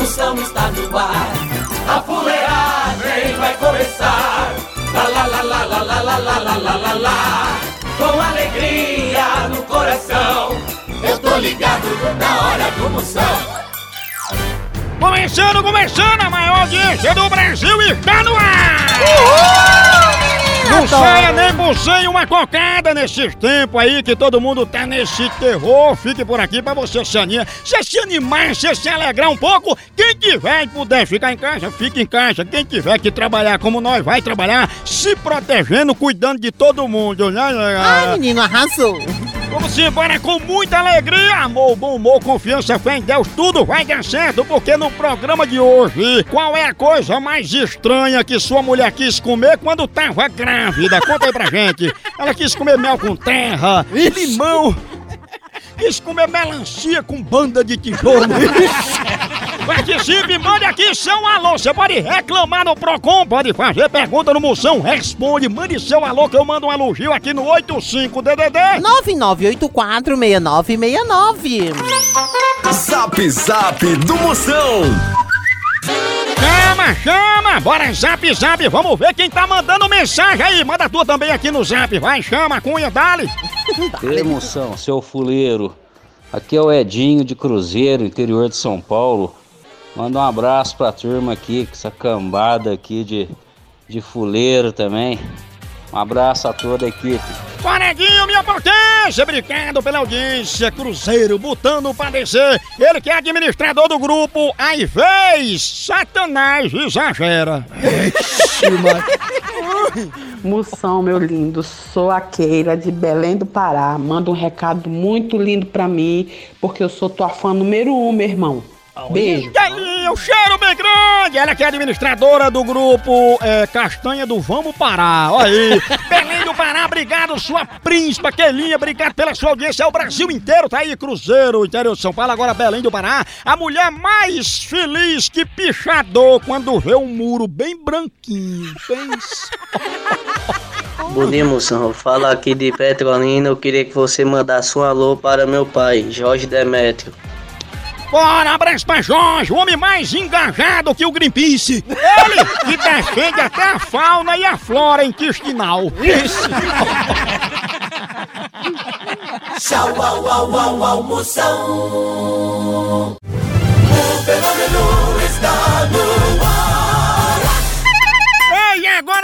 Moção está no ar. A fuleagem vai começar. Lá, lá, lá, lá, lá, lá, lá, lá, lá, lá, lá, lá. Com alegria no coração. Eu tô ligado na hora do Moção. Começando, começando, a maior audiência do Brasil está no ar! Não saia nem bucem uma cocada nesses tempos aí que todo mundo tá nesse terror. Fique por aqui pra você se animar, você se animar, você se alegrar um pouco. Quem tiver e puder ficar em casa, fique em casa. Quem tiver que trabalhar como nós, vai trabalhar, se protegendo, cuidando de todo mundo. né? Ai, menino, arrasou. Vamos embora com muita alegria, amor, bom humor, confiança, fé em Deus, tudo vai dar certo, porque no programa de hoje, qual é a coisa mais estranha que sua mulher quis comer quando tava grávida? Conta aí pra gente. Ela quis comer mel com terra, limão, quis comer melancia com banda de tijolo. Participe, mande aqui seu alô. Você pode reclamar no Procon, pode fazer pergunta no Moção, responde, mande seu alô que eu mando um elogio aqui no 85DDD. 99846969. Zap Zap do Moção. Chama, chama! Bora zap, zap! Vamos ver quem tá mandando mensagem aí! Manda tua também aqui no zap! Vai, chama, cunha, dale! Emoção, seu fuleiro. Aqui é o Edinho de Cruzeiro, interior de São Paulo. Manda um abraço pra turma aqui, com essa cambada aqui de, de fuleiro também. Um abraço a toda a equipe. Coneguinho, minha potência! Obrigado pela audiência! Cruzeiro, botando pra descer! Ele que é administrador do grupo, aí vez! Satanás exagera! Moção, meu lindo, sou a Keira de Belém do Pará. Manda um recado muito lindo pra mim, porque eu sou tua fã número um, meu irmão. Beijo. E aí, o cheiro bem grande! Ela que é administradora do grupo é, Castanha do Vamos Parar. Olha aí. Belém do Pará, obrigado, sua príncipa, Kelinha, obrigado pela sua audiência. É o Brasil inteiro, tá aí, Cruzeiro, interior de São Paulo, agora Belém do Pará. A mulher mais feliz que pichador quando vê um muro bem branquinho. Pensa. Bom dia, moção. Fala aqui de Petrolina. Eu queria que você mandasse um alô para meu pai, Jorge Demétrio. Bora, abraço pra Jorge, o homem mais engajado que o Greenpeace. Ele que defende até a fauna e a flora intestinal. Isso. Tchau, au, au, au, au, Moção. O fenômeno está no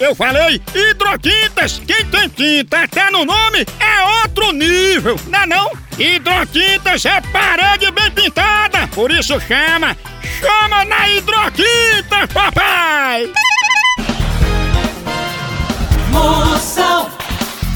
Eu falei hidrotintas. Quem tem tinta até no nome é outro nível, não é não? Hidrotintas é parede bem pintada. Por isso chama, chama na hidrotinta, papai. Moção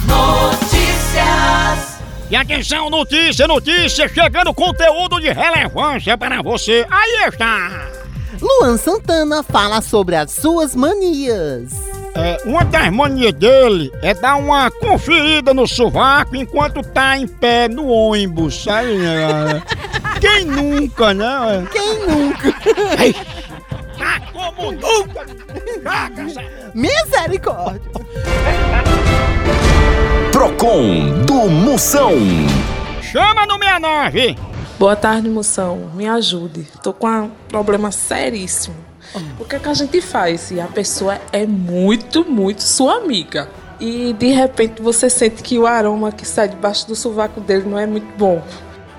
Notícias. E atenção, notícia, notícia, chegando conteúdo de relevância para você. Aí está. Luan Santana fala sobre as suas manias. É, uma das manias dele é dar uma conferida no sovaco enquanto tá em pé no ônibus. Aí, é, quem nunca, né? Quem nunca? Tá como nunca! Misericórdia. com Do Moção. Chama no 69. Boa tarde, moção. Me ajude. Tô com um problema seríssimo. O que, é que a gente faz se a pessoa é muito, muito sua amiga? E de repente você sente que o aroma que sai debaixo do sovaco dele não é muito bom.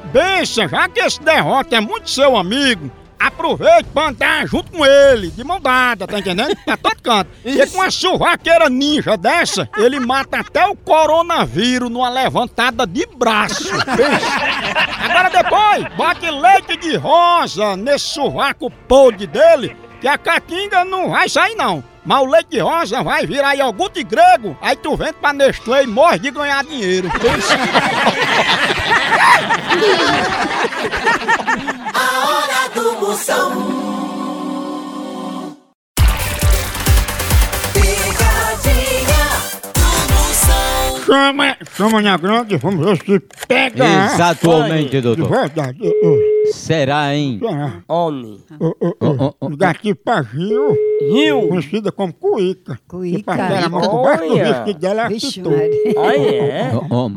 Bença, já que esse derrota é muito seu amigo, aproveite pra andar junto com ele, de mão dada, tá entendendo? Pra todo canto. E com uma sovaqueira ninja dessa, ele mata até o coronavírus numa levantada de braço. Agora depois, bote leite de rosa nesse sovaco podre dele, que a catinga não vai sair não. Mas o leite de rosa vai virar iogurte grego, aí tu vende pra Nestlé e morre de ganhar dinheiro. A hora do Moção. Picadinha do Moção. Chama, chama minha grande, vamos ver se pega. Exatamente, De doutor. verdade. Ô, ô, Será, hein? será? Homem. Ô, ô, ô. Daqui pra Gil, Rio. conhecida como Cuíca. Cuíca. Que parceira mão por baixo do Olha. vestido dela, ela Vixe. Maria. Ah, é? Ô, ô,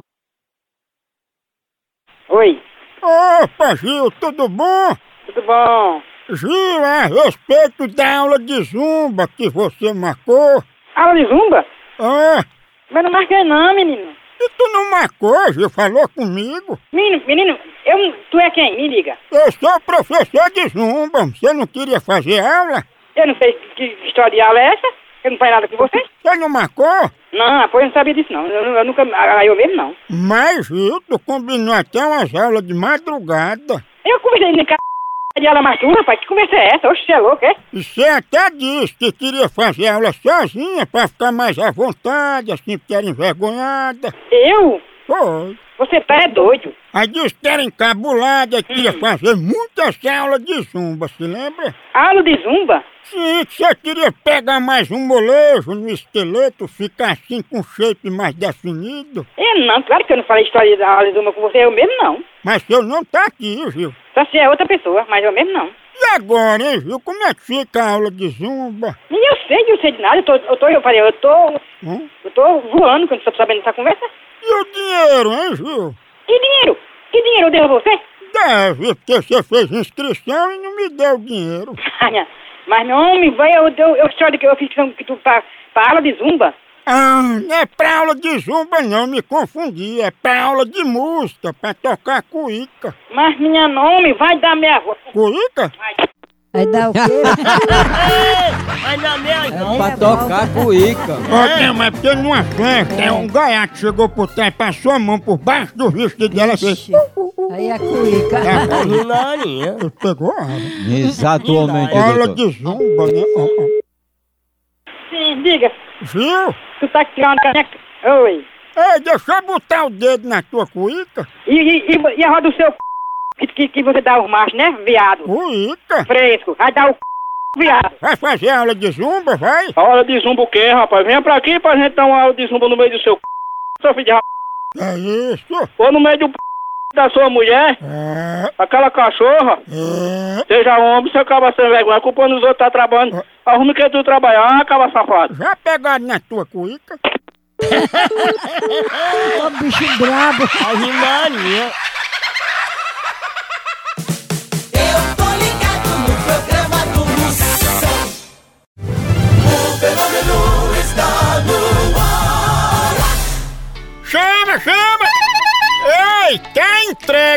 Oi, Opa, Gil, tudo bom? tudo bom? Gil, a respeito da aula de zumba que você marcou. Aula de zumba? Ah, Mas não marquei não, menino. e tu não marcou, Gil? Falou comigo? Menino, menino, eu, tu é quem? Me liga. Eu sou professor de zumba. Você não queria fazer aula? Eu não sei que história de aula é essa. Eu não faço nada com você. Você não marcou? Não, pois eu não sabia disso não. Eu, eu nunca, eu mesmo não. Mas, tu combinou até umas aulas de madrugada. Eu conversei nem c... de aula mais tu, rapaz. Que conversa é essa? Oxe, você é louco, é? E você até disse que queria fazer aula sozinha pra ficar mais à vontade, assim, porque era envergonhada. Eu? Foi. Você tá é doido. Aí disse que era encabulada queria fazer muitas aulas de zumba, se lembra? Aula de zumba? Sim, que você queria pegar mais um molejo no esqueleto, ficar assim com shape mais definido. Eu não, claro que eu não falei história de aula de zumba com você. Eu mesmo não. Mas eu não tá aqui, viu? Só se é outra pessoa, mas eu mesmo não. E agora, hein, viu? Como é que fica a aula de zumba? E eu sei, eu sei de nada. Eu tô, eu tô, eu falei, eu tô, Hum? eu tô voando quando você tá sabendo dessa conversa. E o dinheiro, hein, Gil? E dinheiro? Que dinheiro eu devo a você? Deve, porque você fez inscrição e não me deu dinheiro. Mas meu homem, vai, eu, eu, eu história que eu fiz que tu pra, pra aula de zumba. Ah, não é pra aula de zumba não, me confundi. É pra aula de música, pra tocar cuíca. Mas minha nome vai dar minha voz. Cuíca? Vai dar o quê? Vai na minha não. Pra tocar cuíca. Ó, não, mas porque numa festa, é um gaiato chegou por trás, passou a mão por baixo do vestido dela e fez... Aí é cuíca. Naninha. Pegou a aula. Exatamente, doutor. de zumba, né? Ó, ó. Sim, diga. Viu? Tu tá tirando a minha... Oi. Ei, deixa eu botar o dedo na tua cuíca. E, e, e, e a roda do seu c... que, que, que você dá os machos, né, viado? Cuíca? Fresco. Vai dar o c... viado. Vai fazer aula de zumba, vai? Aula de zumba o quê, rapaz? Venha pra aqui pra gente dar uma aula de zumba no meio do seu c... Seu filho de rap... É isso? Ou no meio do p... da sua mulher, É, aquela cachorra. é. Seja homem, você acaba sendo vergonha. Culpando os outros tá trabalhando. Arrume que tu trabalhar, acaba safado. Já pegaram na tua cuíca? Ô bicho brabo. Vai Naninha.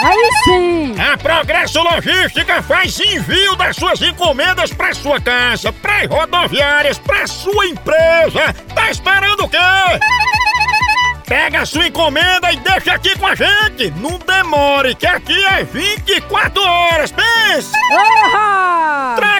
Aí sim. A Progresso Logística faz envio das suas encomendas para sua casa, para rodoviárias, para sua empresa. Tá esperando o quê? Pega a sua encomenda e deixa aqui com a gente. Não demore, que aqui é 24 horas. Pensa! Cearense!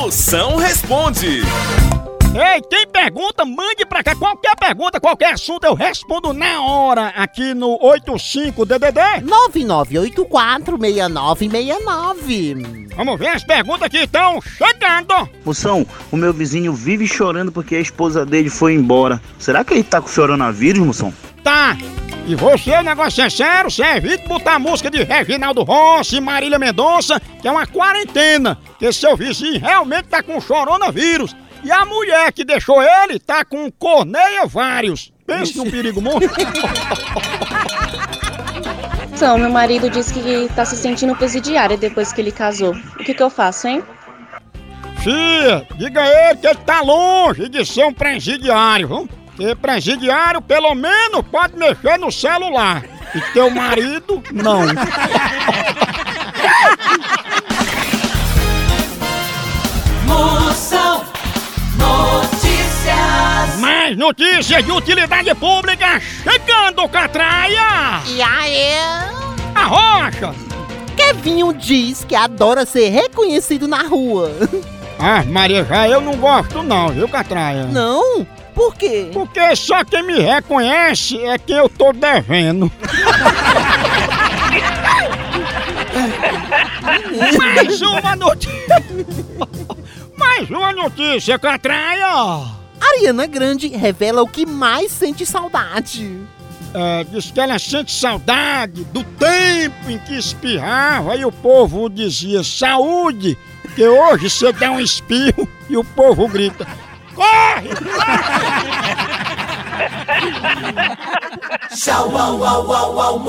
Moção responde. Ei, quem pergunta, mande pra cá. Qualquer pergunta, qualquer assunto, eu respondo na hora aqui no 85DDD. 99846969. Vamos ver as perguntas que estão chegando. Moção, o meu vizinho vive chorando porque a esposa dele foi embora. Será que ele tá com coronavírus, moção? Tá. E você, o negócio é sério, você evita botar música de Reginaldo Rossi e Marília Mendonça, que é uma quarentena, que seu vizinho realmente tá com coronavírus. E a mulher que deixou ele tá com corneia vários. Pense num perigo muito. Então, meu marido disse que tá se sentindo presidiária depois que ele casou. O que, que eu faço, hein? Fia, diga a ele que ele tá longe de ser um presidiário, viu? Porque presidiário, pelo menos, pode mexer no celular. E teu marido, não. Moção. Mais notícias de utilidade pública chegando, Catraia! E aí? A rocha! Kevinho diz que adora ser reconhecido na rua. Ah, Maria, já eu não gosto não, viu, Catraia? Não? Por quê? Porque só quem me reconhece é quem eu tô devendo. Mais uma notícia! Mais uma notícia, Catraia! Ariana Grande revela o que mais sente saudade. É, diz que ela sente saudade do tempo em que espirrava e o povo dizia saúde, que hoje você dá um espirro e o povo grita corre! Tchau, au, au, au, au,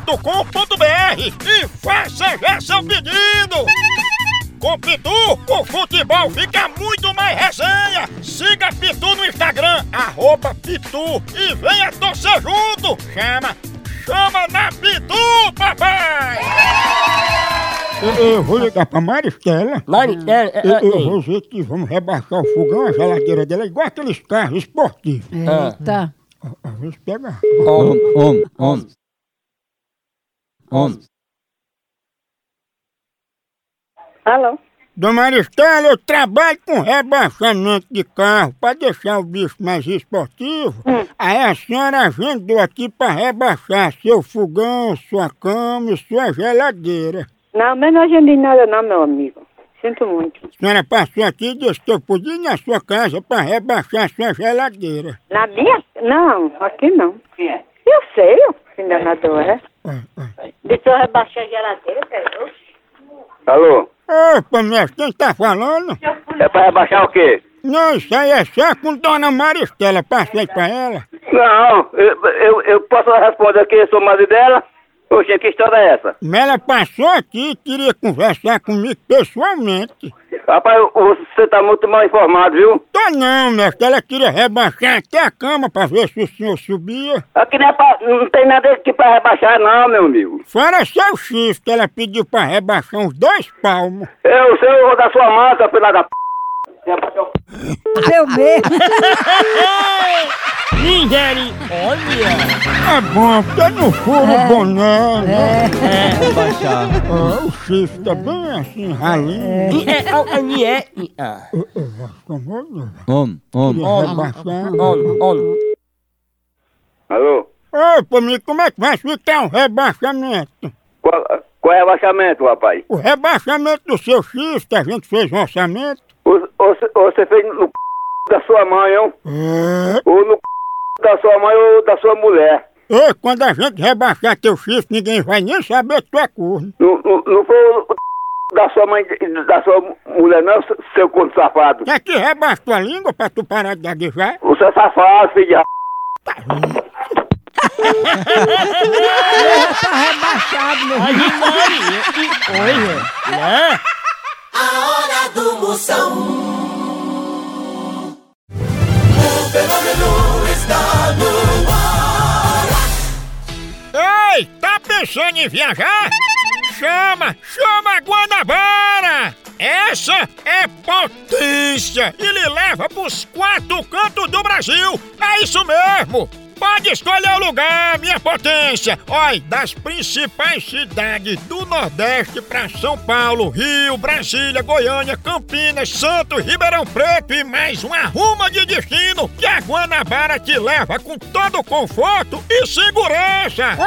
pitu.com.br e faça já seu pedido! Com Pitu, o futebol fica muito mais resenha! Siga Pitu no Instagram, arroba Pitu e venha torcer junto! Chama! Chama na Pitu, papai! Eu, eu, vou ligar pra Maristela. Maristela, é, eu, eu vou dizer que vamos rebaixar o fogão, a geladeira dela, igual aqueles carros esportivos. É, tá. Às vezes pega. Homem, homem, homem. 11. Alô? Dona Maristela, eu trabalho com rebaixamento de carro para deixar o bicho mais esportivo. Hum. Aí a senhora agendou aqui para rebaixar seu fogão, sua cama e sua geladeira. Não, mas não agendei nada não, meu amigo. Sinto muito. A senhora passou aqui e disse que eu podia ir na sua casa para rebaixar sua geladeira. Na minha? Não, aqui não. É. Eu sei, enganador, é. Deixa eu rebaixar a geladeira, peraí. Alô? Opa, mestre, quem tá falando? É pra rebaixar o quê? Não, isso aí é só com Dona Maristela. Passei pra ela. Não, eu, eu, eu posso responder que eu sou marido dela? Oxe, que história é essa? Mas ela passou aqui e queria conversar comigo pessoalmente. Rapaz, você tá muito mal informado, viu? Tô não, mestre. Ela queria rebaixar até a cama pra ver se o senhor subia. Aqui não, é pra, não tem nada aqui pra rebaixar não, meu amigo. Fora seu chifre, que ela pediu pra rebaixar uns dois palmos. Eu sei o da sua manta, filha da p... Eu mesmo. Nigeri, olha. É bom, porque não fura o boné, né? É, baixar. Ah, o chifre tá bem assim, ralinho. É, é, é, nie, ah. Homem, homem. On, on. Alô? Ô, me como é que vai ficar um rebaixamento? Qual, qual é o rebaixamento, rapaz? O rebaixamento do seu chifre, que a gente fez um orçamento. O- Você você fez no c... da sua mãe, hein? É. Ou no c... da sua mãe ou da sua mulher? Ei, quando a gente rebaixar teu chifre, ninguém vai nem saber que tu é corno. Não, não, não foi o c... da sua mãe e da sua mulher, não, seu corno safado. Quer que rebaixa tua língua pra tu parar de gaguejar? Você é safado, filho de r... Tá rebaixado, meu que coisa, né? Do Moção. O fenômeno está no ar. Ei, tá pensando em viajar? Chama, chama a Guanabara! Essa é potência e leva pros quatro cantos do Brasil! É isso mesmo! Pode escolher o lugar, minha potência! Olha, das principais cidades do Nordeste pra São Paulo, Rio, Brasília, Goiânia, Campinas, Santos, Ribeirão Preto e mais uma ruma de destino que a Guanabara te leva com todo conforto e segurança!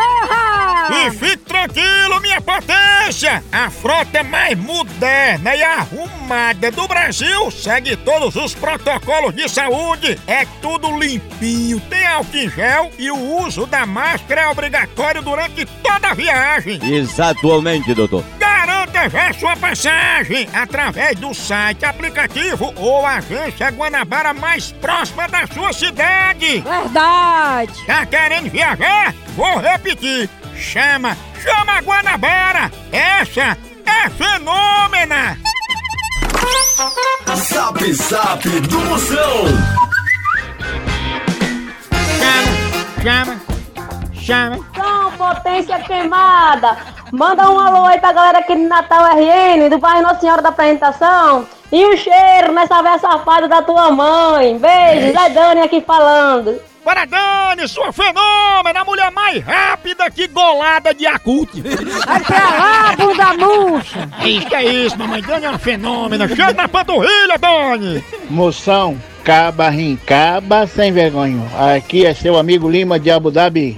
E fique tranquilo, minha potência! A frota mais moderna e arrumada do Brasil segue todos os protocolos de saúde. É tudo limpinho, tem álcool gel e o uso da máscara é obrigatório durante toda a viagem. Exatamente, doutor. Garanta já sua passagem através do site, aplicativo ou agência Guanabara mais próxima da sua cidade. Verdade. Tá querendo viajar? Vou repetir. Chama, chama a Guanabara. Essa é fenômena. Zap Zap do Moção. Chama, chama. São Potência Queimada. Manda um alô aí pra galera aqui do Natal RN, do bairro Nossa Senhora da Apresentação. E o cheiro nessa véia safada da tua mãe. Beijo, Zé Dani aqui falando. Para Dani, sua fenômena, a mulher mais rápida que golada de acute. Vai pra lá, bunda murcha. Isso é isso, mamãe Dani é uma fenômena. Chega na panturrilha, Dani. Moção, caba, rincaba, sem vergonha. Aqui é seu amigo Lima de Abu Dhabi.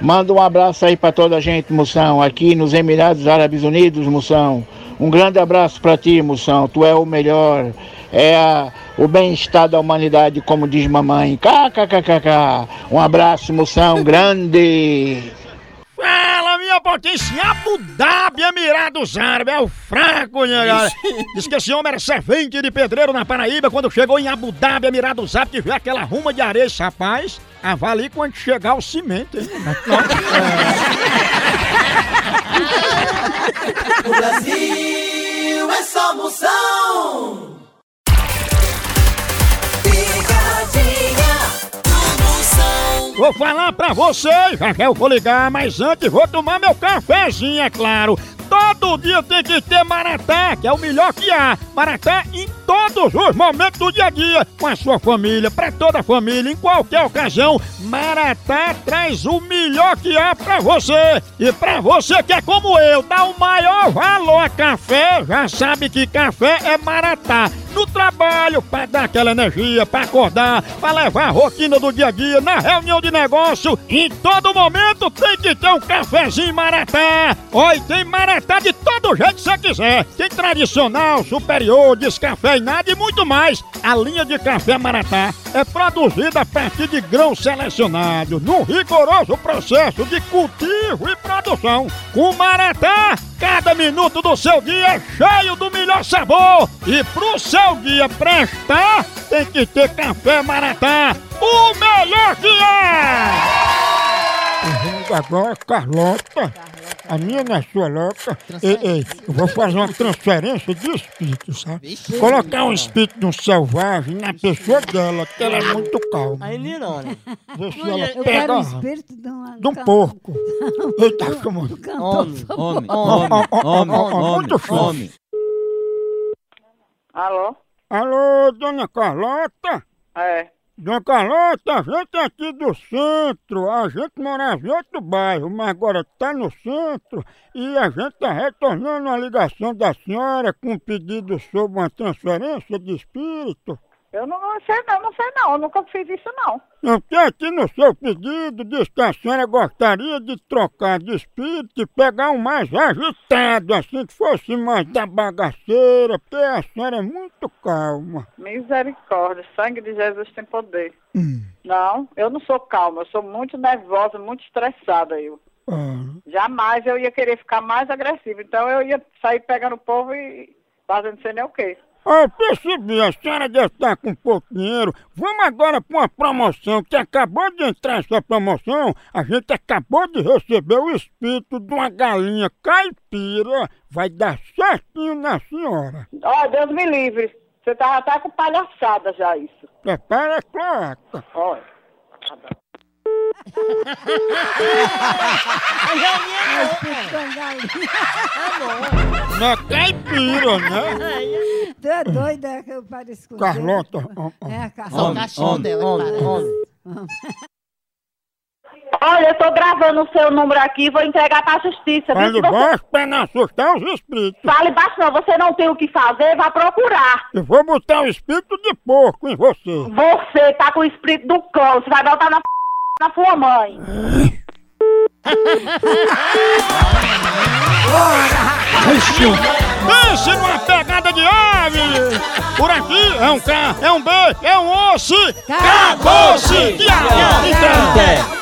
Manda um abraço aí pra toda a gente, Moção. Aqui nos Emirados Árabes Unidos, Moção. Um grande abraço pra ti, Moção. Tu é o melhor. É a- o bem-estar da humanidade, como diz mamãe. KKKKK. Um abraço, Moção, grande. Minha potência, Abu Dhabi, Emirados Árabes, é o fraco, minha galera. Diz que esse homem era servente de pedreiro na Paraíba, quando chegou em Abu Dhabi, Emirados Árabes, que vê aquela ruma de areia, esse rapaz, avalie quando chegar o cimento, hein? O Brasil é só Moção. Vou falar pra vocês, já já eu vou ligar, mas antes vou tomar meu cafezinho, é claro. Todo dia tem que ter Maratá, que é o melhor que há. Maratá em todos os momentos do dia a dia, com a sua família, pra toda a família, em qualquer ocasião. Maratá traz o melhor que há pra você. E pra você que é como eu, dá o maior valor a café, já sabe que café é Maratá. No trabalho, pra dar aquela energia, pra acordar, pra levar a rotina do dia a dia, na reunião de negócio, em todo momento tem que ter um cafezinho Maratá. Olha, tem Maratá de todo jeito que você quiser. Tem tradicional, superior, descafeinado e muito mais. A linha de café Maratá é produzida a partir de grãos selecionados, num rigoroso processo de cultivo e produção. Com Maratá, cada minuto do seu dia é cheio do melhor sabor. E pro seu dia prestar, tem que ter café Maratá, o melhor que é! Agora, Carlota, a minha é sua louca. Ei, ei, eu vou fazer uma transferência de espírito, sabe? Colocar um espírito de um selvagem na pessoa dela, que ela é muito calma. Aí, Nirona. Vê se ela Eu pega quero o espírito de uma... de um porco. Eita, chamando. Homem, Homem, homem, homem, Muito homem. forte. Alô? Alô, dona Carlota? É. Dona Carlota, a gente é aqui do centro, a gente morava em outro bairro, mas agora tá no centro e a gente tá retornando a ligação da senhora com um pedido sobre uma transferência de espírito. Eu não, não sei não, não sei não, eu nunca fiz isso não. Eu tenho aqui no seu pedido, diz que a senhora gostaria de trocar de espírito e pegar um mais agitado, assim que fosse mais da bagaceira, porque a senhora é muito calma. Misericórdia, sangue de Jesus tem poder. Não, eu não sou calma, eu sou muito nervosa, muito estressada eu. Jamais eu ia querer ficar mais agressiva, então eu ia sair pegando o povo e fazendo sei nem o quê. Eu percebi, a senhora deve estar com pouco dinheiro. Vamos agora para uma promoção que acabou de entrar essa promoção. A gente acabou de receber o espírito de uma galinha caipira. Vai dar certinho na senhora. Ó, Deus me livre, você tá, tá com palhaçada já isso. Prepara a cloaca. Olha. Não é caipira, né? Tu é doida que eu pareço com Carlota. É, a Só o Carlota. cachorro dela que parece. Olha, eu tô gravando o seu número aqui e vou entregar pra justiça. viu? Fale Se você... baixo pra não assustar os espíritos. Fale baixo não, você não tem o que fazer, vá procurar. Eu vou botar o espírito de porco em você. Você tá com o espírito do cão, você vai botar na, na sua mãe. Pense numa pegada de ave! Por aqui é um K, é um B, é um osso! Acabou-se! Então.